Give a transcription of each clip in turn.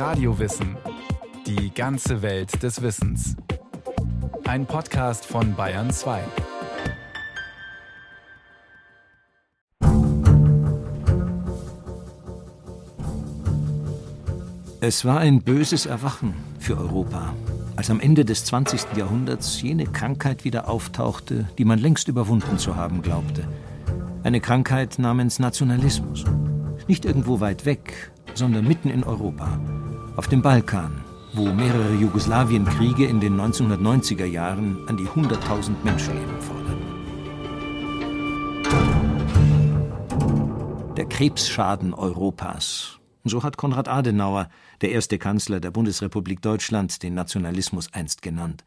Radiowissen. Die ganze Welt des Wissens. Ein Podcast von Bayern 2. Es war ein böses Erwachen für Europa, als am Ende des 20. Jahrhunderts jene Krankheit wieder auftauchte, die man längst überwunden zu haben glaubte. Eine Krankheit namens Nationalismus. Nicht irgendwo weit weg, sondern mitten in Europa, auf dem Balkan, wo mehrere Jugoslawienkriege in den 1990er Jahren an die 100.000 Menschenleben forderten. Der Krebsschaden Europas. So hat Konrad Adenauer, der erste Kanzler der Bundesrepublik Deutschland, den Nationalismus einst genannt.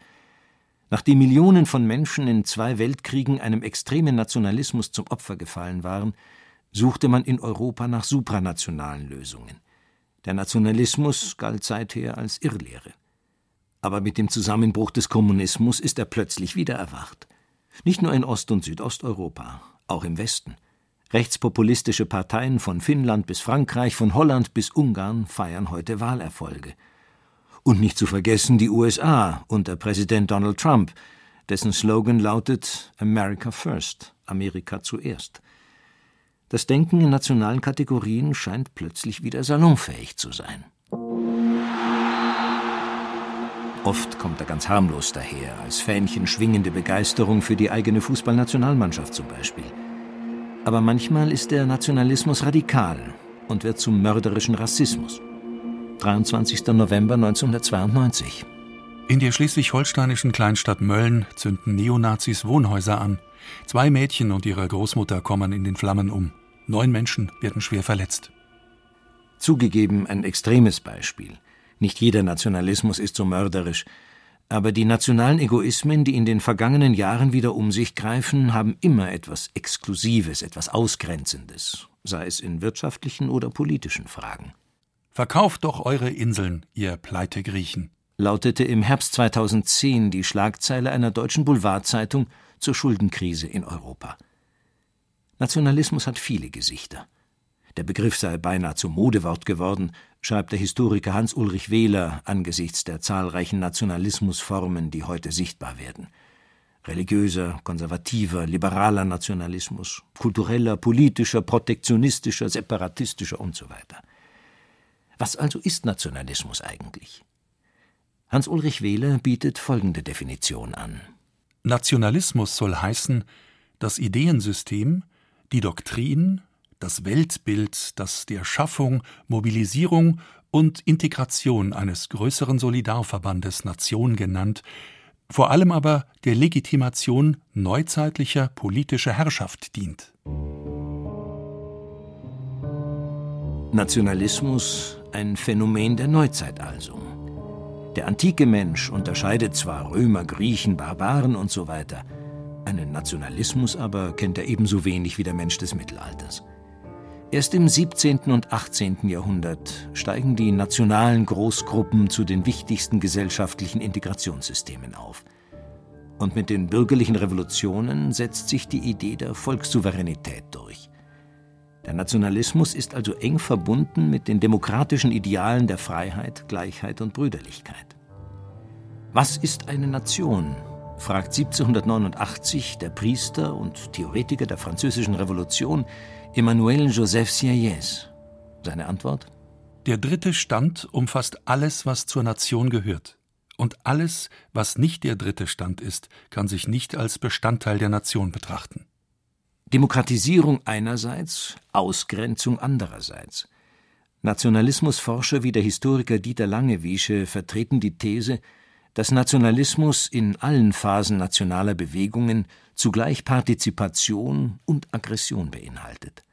Nachdem Millionen von Menschen in zwei Weltkriegen einem extremen Nationalismus zum Opfer gefallen waren, suchte man in Europa nach supranationalen Lösungen. Der Nationalismus galt seither als Irrlehre. Aber mit dem Zusammenbruch des Kommunismus ist er plötzlich wieder erwacht. Nicht nur in Ost- und Südosteuropa, auch im Westen. Rechtspopulistische Parteien von Finnland bis Frankreich, von Holland bis Ungarn feiern heute Wahlerfolge. Und nicht zu vergessen die USA unter Präsident Donald Trump, dessen Slogan lautet America First, Amerika zuerst. Das Denken in nationalen Kategorien scheint plötzlich wieder salonfähig zu sein. Oft kommt er ganz harmlos daher, als Fähnchen schwingende Begeisterung für die eigene Fußballnationalmannschaft zum Beispiel. Aber manchmal ist der Nationalismus radikal und wird zum mörderischen Rassismus. 23. November 1992. In der schleswig-holsteinischen Kleinstadt Mölln zünden Neonazis Wohnhäuser an. Zwei Mädchen und ihre Großmutter kommen in den Flammen um. Neun Menschen werden schwer verletzt. Zugegeben ein extremes Beispiel. Nicht jeder Nationalismus ist so mörderisch. Aber die nationalen Egoismen, die in den vergangenen Jahren wieder um sich greifen, haben immer etwas Exklusives, etwas Ausgrenzendes, sei es in wirtschaftlichen oder politischen Fragen. Verkauft doch eure Inseln, ihr Pleitegriechen, lautete im Herbst 2010 die Schlagzeile einer deutschen Boulevardzeitung zur Schuldenkrise in Europa. Nationalismus hat viele Gesichter. Der Begriff sei beinahe zum Modewort geworden, schreibt der Historiker Hans-Ulrich Wehler angesichts der zahlreichen Nationalismusformen, die heute sichtbar werden. Religiöser, konservativer, liberaler Nationalismus, kultureller, politischer, protektionistischer, separatistischer und so weiter. Was also ist Nationalismus eigentlich? Hans-Ulrich Wehler bietet folgende Definition an. Nationalismus soll heißen, das Ideensystem, die Doktrin, das Weltbild, das der Schaffung, Mobilisierung und Integration eines größeren Solidarverbandes Nation genannt, vor allem aber der Legitimation neuzeitlicher politischer Herrschaft dient. Nationalismus ein Phänomen der Neuzeit also. Der antike Mensch unterscheidet zwar Römer, Griechen, Barbaren und so einen Nationalismus aber kennt er ebenso wenig wie der Mensch des Mittelalters. Erst im 17. und 18. Jahrhundert steigen die nationalen Großgruppen zu den wichtigsten gesellschaftlichen Integrationssystemen auf. Und mit den bürgerlichen Revolutionen setzt sich die Idee der Volkssouveränität durch. Der Nationalismus ist also eng verbunden mit den demokratischen Idealen der Freiheit, Gleichheit und Brüderlichkeit. Was ist eine Nation? Fragt 1789 der Priester und Theoretiker der Französischen Revolution Emmanuel Joseph Sieyès. Seine Antwort? Der dritte Stand umfasst alles, was zur Nation gehört. Und alles, was nicht der dritte Stand ist, kann sich nicht als Bestandteil der Nation betrachten. Demokratisierung einerseits, Ausgrenzung andererseits. Nationalismusforscher wie der Historiker Dieter Langewiesche vertreten die These, dass Nationalismus in allen Phasen nationaler Bewegungen zugleich Partizipation und Aggression beinhaltet.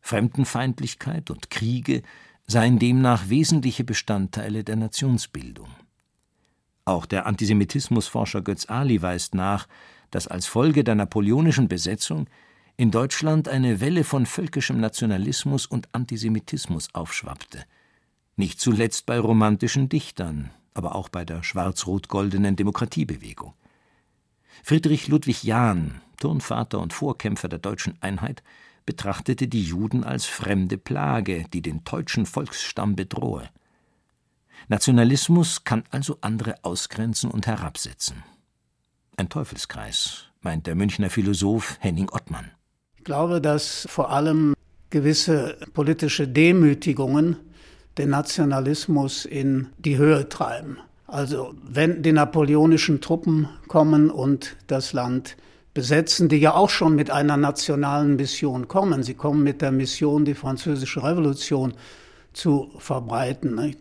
Fremdenfeindlichkeit und Kriege seien demnach wesentliche Bestandteile der Nationsbildung. Auch der Antisemitismusforscher Götz Ali weist nach, dass als Folge der napoleonischen Besetzung in Deutschland eine Welle von völkischem Nationalismus und Antisemitismus aufschwappte. Nicht zuletzt bei romantischen Dichtern, aber auch bei der schwarz-rot-goldenen Demokratiebewegung. Friedrich Ludwig Jahn, Turnvater und Vorkämpfer der deutschen Einheit, betrachtete die Juden als fremde Plage, die den deutschen Volksstamm bedrohe. Nationalismus kann also andere ausgrenzen und herabsetzen. Ein Teufelskreis, meint der Münchner Philosoph Henning Ottmann. Ich glaube, dass vor allem gewisse politische Demütigungen den Nationalismus in die Höhe treiben. Also wenn die napoleonischen Truppen kommen und das Land besetzen, die ja auch schon mit einer nationalen Mission kommen. Sie kommen mit der Mission, die französische Revolution zu verbreiten.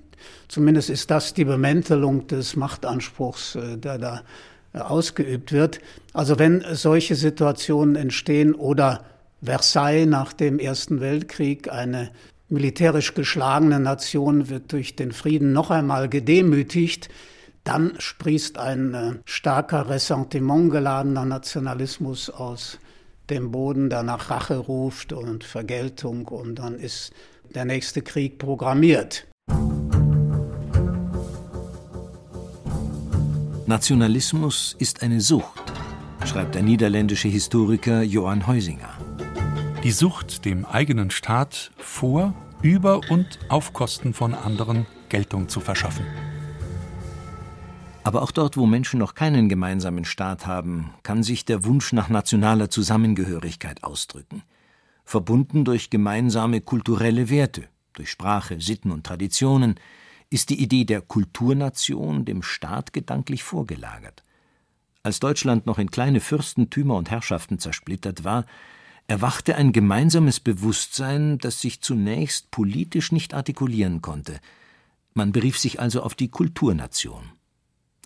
Zumindest ist das die Bemäntelung des Machtanspruchs, äh, der da äh, ausgeübt wird. Also wenn solche Situationen entstehen oder Versailles nach dem Ersten Weltkrieg, eine militärisch geschlagene Nation wird durch den Frieden noch einmal gedemütigt, dann sprießt ein äh, starker Ressentiment geladener Nationalismus aus dem Boden, der nach Rache ruft und Vergeltung und dann ist der nächste Krieg programmiert. Nationalismus ist eine Sucht, schreibt der niederländische Historiker Johann Heusinger. Die Sucht, dem eigenen Staat vor, über und auf Kosten von anderen Geltung zu verschaffen. Aber auch dort, wo Menschen noch keinen gemeinsamen Staat haben, kann sich der Wunsch nach nationaler Zusammengehörigkeit ausdrücken, verbunden durch gemeinsame kulturelle Werte, durch Sprache, Sitten und Traditionen, ist die Idee der Kulturnation dem Staat gedanklich vorgelagert. Als Deutschland noch in kleine Fürstentümer und Herrschaften zersplittert war, erwachte ein gemeinsames Bewusstsein, das sich zunächst politisch nicht artikulieren konnte. Man berief sich also auf die Kulturnation.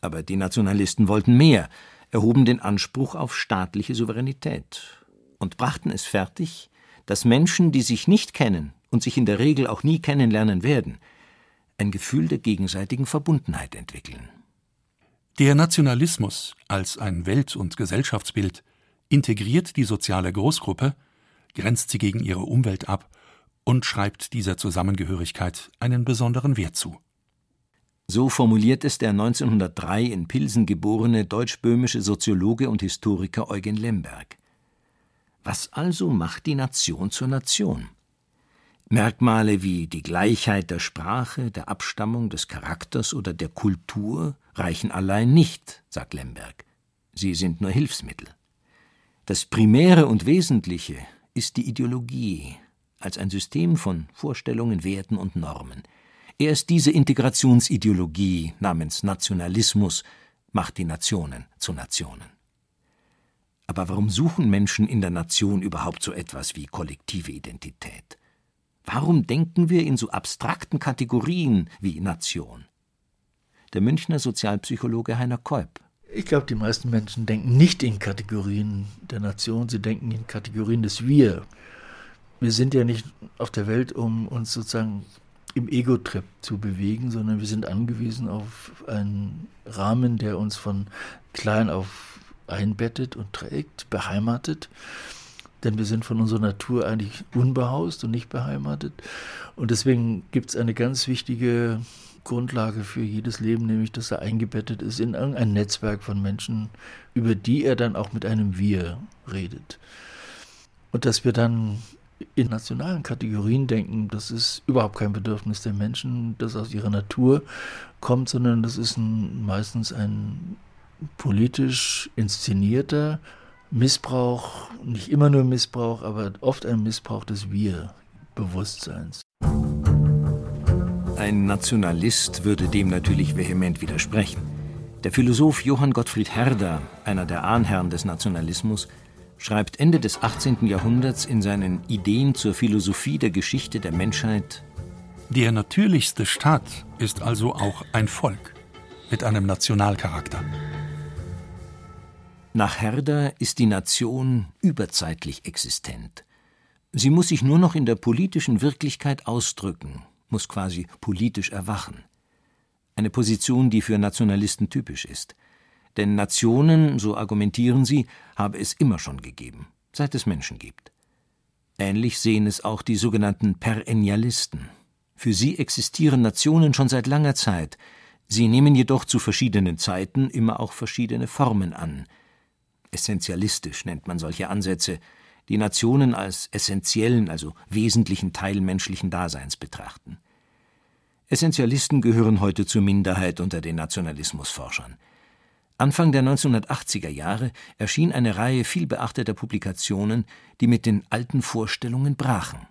Aber die Nationalisten wollten mehr, erhoben den Anspruch auf staatliche Souveränität und brachten es fertig, dass Menschen, die sich nicht kennen und sich in der Regel auch nie kennenlernen werden, ein Gefühl der gegenseitigen Verbundenheit entwickeln. Der Nationalismus als ein Welt- und Gesellschaftsbild integriert die soziale Großgruppe, grenzt sie gegen ihre Umwelt ab und schreibt dieser Zusammengehörigkeit einen besonderen Wert zu. So formuliert es der 1903 in Pilsen geborene deutsch-böhmische Soziologe und Historiker Eugen Lemberg. Was also macht die Nation zur Nation? Merkmale wie die Gleichheit der Sprache, der Abstammung, des Charakters oder der Kultur reichen allein nicht, sagt Lemberg. Sie sind nur Hilfsmittel. Das Primäre und Wesentliche ist die Ideologie als ein System von Vorstellungen, Werten und Normen. Erst diese Integrationsideologie namens Nationalismus macht die Nationen zu Nationen. Aber warum suchen Menschen in der Nation überhaupt so etwas wie kollektive Identität? Warum denken wir in so abstrakten Kategorien wie Nation? Der Münchner Sozialpsychologe Heiner Kolb. Ich glaube, die meisten Menschen denken nicht in Kategorien der Nation, sie denken in Kategorien des Wir. Wir sind ja nicht auf der Welt, um uns sozusagen im Ego-Trip zu bewegen, sondern wir sind angewiesen auf einen Rahmen, der uns von klein auf einbettet und trägt, beheimatet denn wir sind von unserer Natur eigentlich unbehaust und nicht beheimatet. Und deswegen gibt es eine ganz wichtige Grundlage für jedes Leben, nämlich dass er eingebettet ist in ein Netzwerk von Menschen, über die er dann auch mit einem Wir redet. Und dass wir dann in nationalen Kategorien denken, das ist überhaupt kein Bedürfnis der Menschen, das aus ihrer Natur kommt, sondern das ist ein, meistens ein politisch inszenierter, Missbrauch, nicht immer nur Missbrauch, aber oft ein Missbrauch des Wir-Bewusstseins. Ein Nationalist würde dem natürlich vehement widersprechen. Der Philosoph Johann Gottfried Herder, einer der Ahnherren des Nationalismus, schreibt Ende des 18. Jahrhunderts in seinen Ideen zur Philosophie der Geschichte der Menschheit Der natürlichste Staat ist also auch ein Volk mit einem Nationalcharakter. Nach Herder ist die Nation überzeitlich existent. Sie muss sich nur noch in der politischen Wirklichkeit ausdrücken, muss quasi politisch erwachen. Eine Position, die für Nationalisten typisch ist. Denn Nationen, so argumentieren sie, habe es immer schon gegeben, seit es Menschen gibt. Ähnlich sehen es auch die sogenannten Perennialisten. Für sie existieren Nationen schon seit langer Zeit, sie nehmen jedoch zu verschiedenen Zeiten immer auch verschiedene Formen an – Essentialistisch nennt man solche Ansätze, die Nationen als essentiellen, also wesentlichen Teil menschlichen Daseins betrachten. Essentialisten gehören heute zur Minderheit unter den Nationalismusforschern. Anfang der 1980er Jahre erschien eine Reihe vielbeachteter Publikationen, die mit den alten Vorstellungen brachen.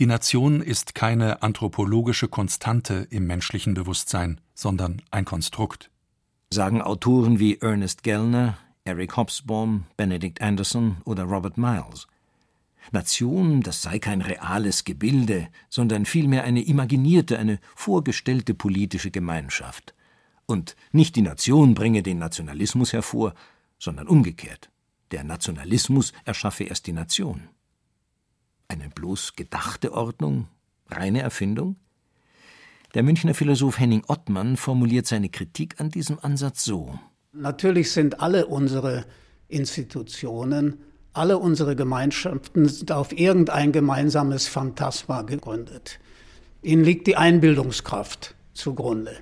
Die Nation ist keine anthropologische Konstante im menschlichen Bewusstsein, sondern ein Konstrukt. Sagen Autoren wie Ernest Gellner, Eric Hobsbawm, Benedict Anderson oder Robert Miles. Nation, das sei kein reales Gebilde, sondern vielmehr eine imaginierte, eine vorgestellte politische Gemeinschaft. Und nicht die Nation bringe den Nationalismus hervor, sondern umgekehrt. Der Nationalismus erschaffe erst die Nation. Eine bloß gedachte Ordnung? Reine Erfindung? Der Münchner Philosoph Henning Ottmann formuliert seine Kritik an diesem Ansatz so. Natürlich sind alle unsere Institutionen alle unsere Gemeinschaften sind auf irgendein gemeinsames Phantasma gegründet. Ihnen liegt die Einbildungskraft zugrunde.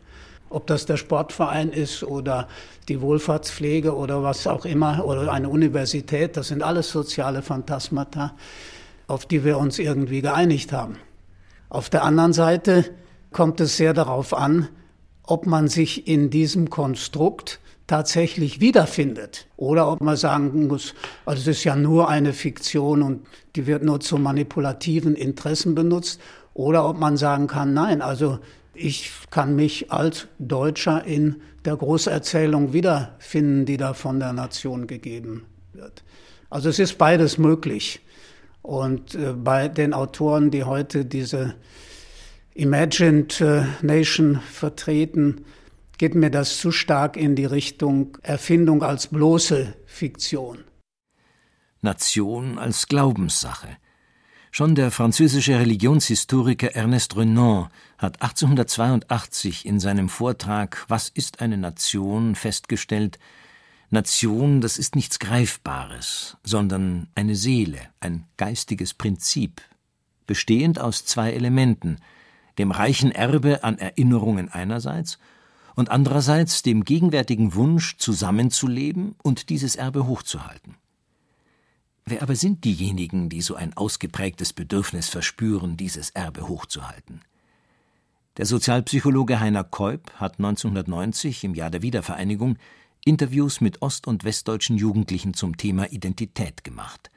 Ob das der Sportverein ist oder die Wohlfahrtspflege oder was auch immer oder eine Universität, das sind alles soziale Phantasmata, auf die wir uns irgendwie geeinigt haben. Auf der anderen Seite kommt es sehr darauf an, ob man sich in diesem Konstrukt tatsächlich wiederfindet. Oder ob man sagen muss, also es ist ja nur eine Fiktion und die wird nur zu manipulativen Interessen benutzt. Oder ob man sagen kann, nein, also ich kann mich als Deutscher in der Großerzählung wiederfinden, die da von der Nation gegeben wird. Also es ist beides möglich. Und äh, bei den Autoren, die heute diese Imagined äh, Nation vertreten, geht mir das zu stark in die Richtung Erfindung als bloße Fiktion. Nation als Glaubenssache. Schon der französische Religionshistoriker Ernest Renan hat 1882 in seinem Vortrag Was ist eine Nation festgestellt, Nation, das ist nichts Greifbares, sondern eine Seele, ein geistiges Prinzip, bestehend aus zwei Elementen, dem reichen Erbe an Erinnerungen einerseits und andererseits dem gegenwärtigen Wunsch, zusammenzuleben und dieses Erbe hochzuhalten. Wer aber sind diejenigen, die so ein ausgeprägtes Bedürfnis verspüren, dieses Erbe hochzuhalten? Der Sozialpsychologe Heiner Keup hat 1990 im Jahr der Wiedervereinigung Interviews mit ost- und westdeutschen Jugendlichen zum Thema Identität gemacht.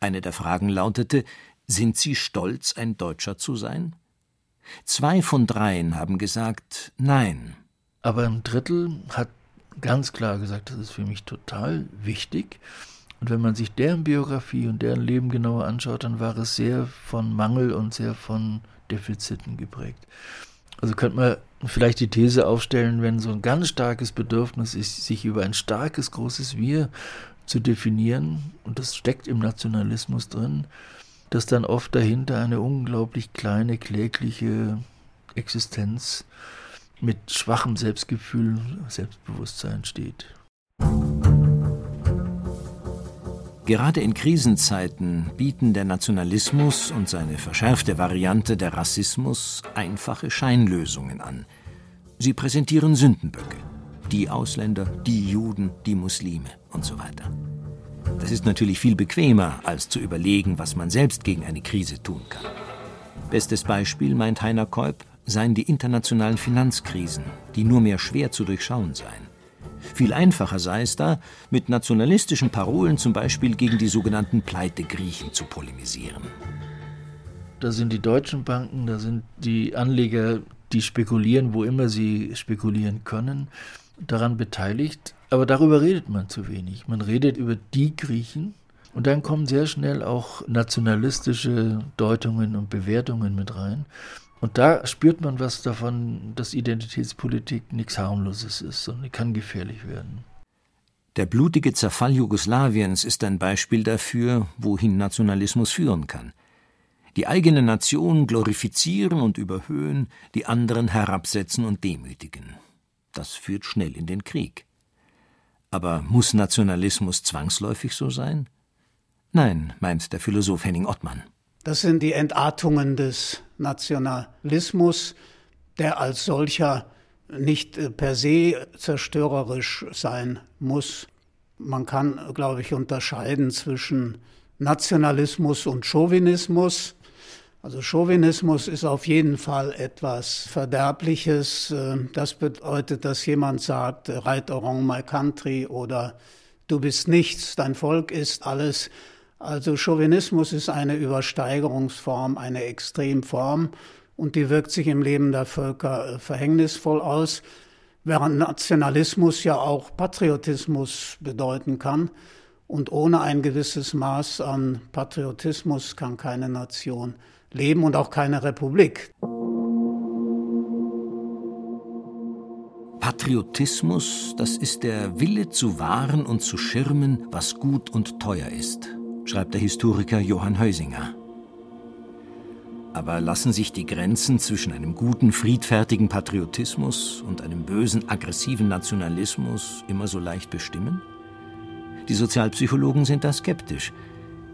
Eine der Fragen lautete: Sind Sie stolz, ein Deutscher zu sein? Zwei von dreien haben gesagt Nein, aber ein Drittel hat ganz klar gesagt, das ist für mich total wichtig. Und wenn man sich deren Biografie und deren Leben genauer anschaut, dann war es sehr von Mangel und sehr von Defiziten geprägt. Also könnte man vielleicht die These aufstellen, wenn so ein ganz starkes Bedürfnis ist, sich über ein starkes, großes Wir zu definieren, und das steckt im Nationalismus drin, dass dann oft dahinter eine unglaublich kleine, klägliche Existenz mit schwachem Selbstgefühl, Selbstbewusstsein steht. Gerade in Krisenzeiten bieten der Nationalismus und seine verschärfte Variante der Rassismus einfache Scheinlösungen an. Sie präsentieren Sündenböcke. Die Ausländer, die Juden, die Muslime und so weiter. Das ist natürlich viel bequemer, als zu überlegen, was man selbst gegen eine Krise tun kann. Bestes Beispiel, meint Heiner Keup, seien die internationalen Finanzkrisen, die nur mehr schwer zu durchschauen seien. Viel einfacher sei es da, mit nationalistischen Parolen zum Beispiel gegen die sogenannten Pleitegriechen zu polemisieren. Da sind die deutschen Banken, da sind die Anleger, die spekulieren, wo immer sie spekulieren können, daran beteiligt. Aber darüber redet man zu wenig. Man redet über die Griechen, und dann kommen sehr schnell auch nationalistische Deutungen und Bewertungen mit rein. Und da spürt man was davon, dass Identitätspolitik nichts harmloses ist, sondern kann gefährlich werden. Der blutige Zerfall Jugoslawiens ist ein Beispiel dafür, wohin Nationalismus führen kann. Die eigene Nation glorifizieren und überhöhen, die anderen herabsetzen und demütigen. Das führt schnell in den Krieg. Aber muss Nationalismus zwangsläufig so sein? Nein, meint der Philosoph Henning Ottmann. Das sind die Entartungen des Nationalismus, der als solcher nicht äh, per se zerstörerisch sein muss. Man kann, glaube ich, unterscheiden zwischen Nationalismus und Chauvinismus. Also Chauvinismus ist auf jeden Fall etwas Verderbliches. Äh, das bedeutet, dass jemand sagt, right or wrong my country oder du bist nichts, dein Volk ist alles. Also Chauvinismus ist eine Übersteigerungsform, eine Extremform und die wirkt sich im Leben der Völker äh, verhängnisvoll aus, während Nationalismus ja auch Patriotismus bedeuten kann. Und ohne ein gewisses Maß an Patriotismus kann keine Nation leben und auch keine Republik. Patriotismus, das ist der Wille zu wahren und zu schirmen, was gut und teuer ist, schreibt der Historiker Johann Heusinger. Aber lassen sich die Grenzen zwischen einem guten, friedfertigen Patriotismus und einem bösen, aggressiven Nationalismus immer so leicht bestimmen? Die Sozialpsychologen sind da skeptisch.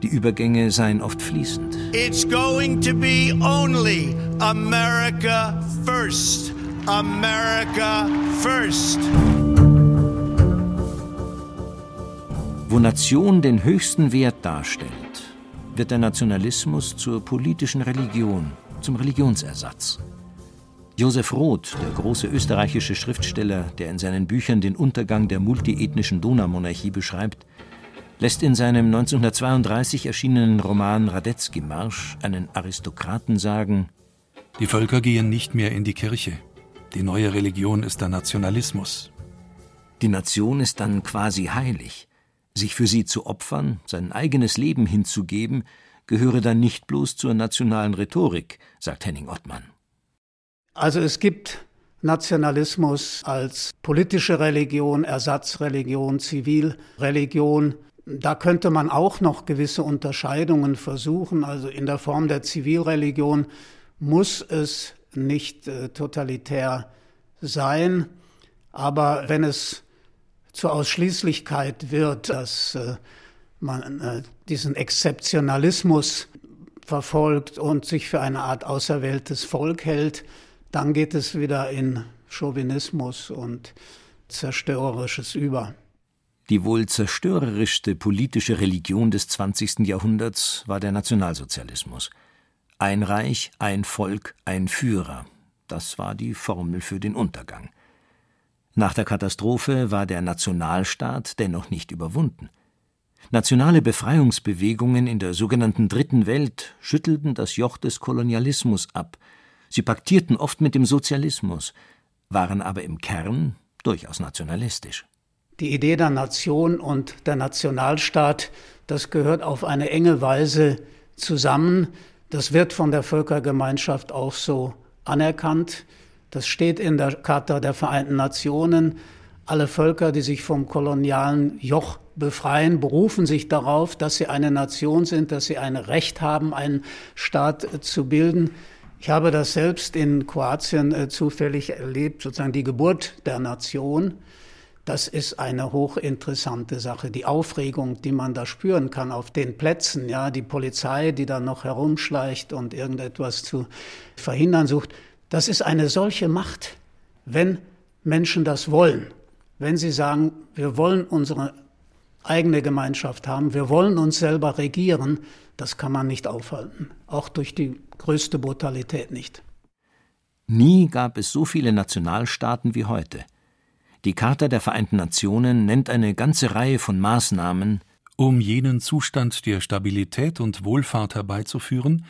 Die Übergänge seien oft fließend. It's going to be only America first. America first. Wo Nation den höchsten Wert darstellt, wird der Nationalismus zur politischen Religion, zum Religionsersatz. Josef Roth, der große österreichische Schriftsteller, der in seinen Büchern den Untergang der multiethnischen Donaumonarchie beschreibt, lässt in seinem 1932 erschienenen Roman Radetzky-Marsch einen Aristokraten sagen: Die Völker gehen nicht mehr in die Kirche. Die neue Religion ist der Nationalismus. Die Nation ist dann quasi heilig. Sich für sie zu opfern, sein eigenes Leben hinzugeben, gehöre dann nicht bloß zur nationalen Rhetorik, sagt Henning Ottmann. Also es gibt Nationalismus als politische Religion, Ersatzreligion, Zivilreligion, da könnte man auch noch gewisse Unterscheidungen versuchen. Also in der Form der Zivilreligion muss es nicht äh, totalitär sein. Aber wenn es zur Ausschließlichkeit wird, dass äh, man äh, diesen Exzeptionalismus verfolgt und sich für eine Art auserwähltes Volk hält, dann geht es wieder in Chauvinismus und Zerstörerisches über. Die wohl zerstörerischste politische Religion des 20. Jahrhunderts war der Nationalsozialismus. Ein Reich, ein Volk, ein Führer. Das war die Formel für den Untergang. Nach der Katastrophe war der Nationalstaat dennoch nicht überwunden. Nationale Befreiungsbewegungen in der sogenannten Dritten Welt schüttelten das Joch des Kolonialismus ab. Sie paktierten oft mit dem Sozialismus, waren aber im Kern durchaus nationalistisch. Die Idee der Nation und der Nationalstaat, das gehört auf eine enge Weise zusammen. Das wird von der Völkergemeinschaft auch so anerkannt. Das steht in der Charta der Vereinten Nationen. Alle Völker, die sich vom kolonialen Joch befreien, berufen sich darauf, dass sie eine Nation sind, dass sie ein Recht haben, einen Staat zu bilden. Ich habe das selbst in Kroatien äh, zufällig erlebt, sozusagen die Geburt der Nation. Das ist eine hochinteressante Sache. Die Aufregung, die man da spüren kann auf den Plätzen, ja, die Polizei, die da noch herumschleicht und irgendetwas zu verhindern sucht, das ist eine solche Macht, wenn Menschen das wollen. Wenn sie sagen, wir wollen unsere eigene Gemeinschaft haben, wir wollen uns selber regieren, das kann man nicht aufhalten. Auch durch die größte Brutalität nicht. Nie gab es so viele Nationalstaaten wie heute. Die Charta der Vereinten Nationen nennt eine ganze Reihe von Maßnahmen, um jenen Zustand der Stabilität und Wohlfahrt herbeizuführen,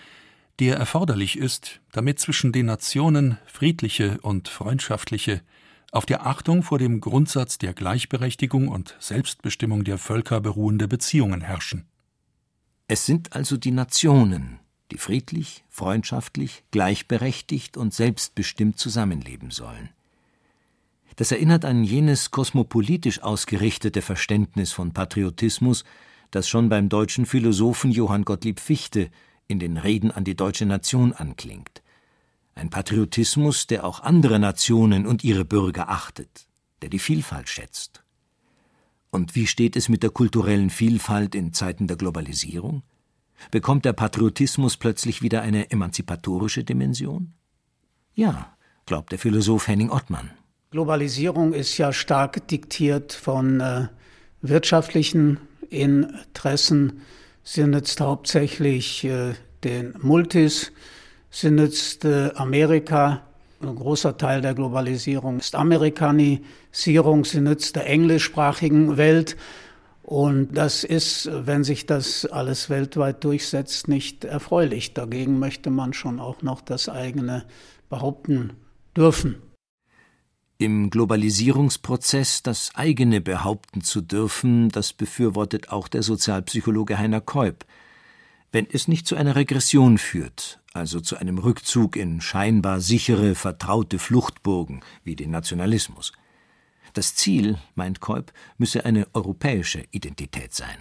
der erforderlich ist, damit zwischen den Nationen friedliche und freundschaftliche, auf der Achtung vor dem Grundsatz der Gleichberechtigung und Selbstbestimmung der Völker beruhende Beziehungen herrschen. Es sind also die Nationen, die friedlich, freundschaftlich, gleichberechtigt und selbstbestimmt zusammenleben sollen. Das erinnert an jenes kosmopolitisch ausgerichtete Verständnis von Patriotismus, das schon beim deutschen Philosophen Johann Gottlieb Fichte in den Reden an die deutsche Nation anklingt. Ein Patriotismus, der auch andere Nationen und ihre Bürger achtet, der die Vielfalt schätzt. Und wie steht es mit der kulturellen Vielfalt in Zeiten der Globalisierung? Bekommt der Patriotismus plötzlich wieder eine emanzipatorische Dimension? Ja, glaubt der Philosoph Henning Ottmann. Globalisierung ist ja stark diktiert von äh, wirtschaftlichen Interessen. Sie nützt hauptsächlich äh, den Multis. Sie nützt äh, Amerika. Ein großer Teil der Globalisierung ist Amerikanisierung. Sie nützt der englischsprachigen Welt. Und das ist, wenn sich das alles weltweit durchsetzt, nicht erfreulich. Dagegen möchte man schon auch noch das eigene behaupten dürfen. Im Globalisierungsprozess das eigene behaupten zu dürfen, das befürwortet auch der Sozialpsychologe Heiner Keup. Wenn es nicht zu einer Regression führt, also zu einem Rückzug in scheinbar sichere, vertraute Fluchtburgen wie den Nationalismus. Das Ziel, meint Keup, müsse eine europäische Identität sein.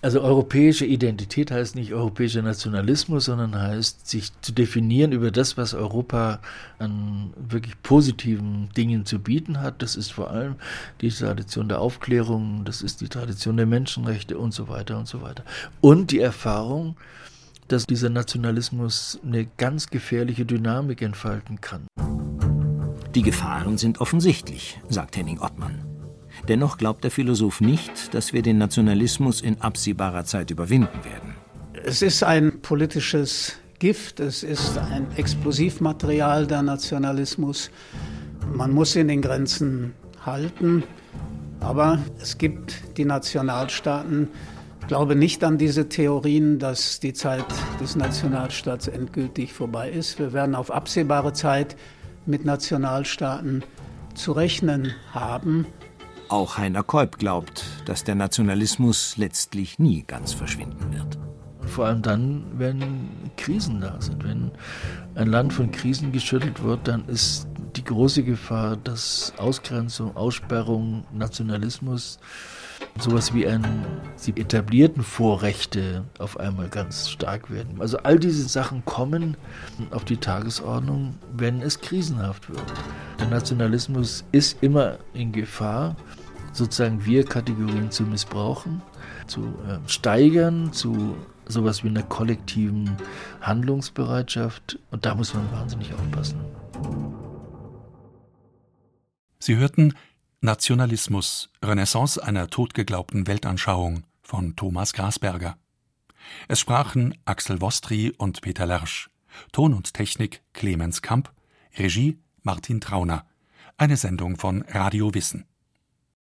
Also europäische Identität heißt nicht europäischer Nationalismus, sondern heißt, sich zu definieren über das, was Europa an wirklich positiven Dingen zu bieten hat. Das ist vor allem die Tradition der Aufklärung, das ist die Tradition der Menschenrechte und so weiter und so weiter. Und die Erfahrung, dass dieser Nationalismus eine ganz gefährliche Dynamik entfalten kann. Die Gefahren sind offensichtlich, sagt Henning Ottmann. Dennoch glaubt der Philosoph nicht, dass wir den Nationalismus in absehbarer Zeit überwinden werden. Es ist ein politisches Gift, es ist ein Explosivmaterial der Nationalismus. Man muss in den Grenzen halten, aber es gibt die Nationalstaaten. Ich glaube nicht an diese Theorien, dass die Zeit des Nationalstaats endgültig vorbei ist. Wir werden auf absehbare Zeit mit Nationalstaaten zu rechnen haben. Auch Heiner Kolb glaubt, dass der Nationalismus letztlich nie ganz verschwinden wird. Vor allem dann, wenn Krisen da sind. Wenn ein Land von Krisen geschüttelt wird, dann ist die große Gefahr, dass Ausgrenzung, Aussperrung, Nationalismus, sowas wie ein, die etablierten Vorrechte auf einmal ganz stark werden. Also all diese Sachen kommen auf die Tagesordnung, wenn es krisenhaft wird. Der Nationalismus ist immer in Gefahr, sozusagen Wir-Kategorien zu missbrauchen, zu äh, steigern, zu sowas wie einer kollektiven Handlungsbereitschaft. Und da muss man wahnsinnig aufpassen. Sie hörten Nationalismus, Renaissance einer totgeglaubten Weltanschauung von Thomas Grasberger. Es sprachen Axel Wostri und Peter Lersch. Ton und Technik Clemens Kamp. Regie Martin Trauner. Eine Sendung von Radio Wissen.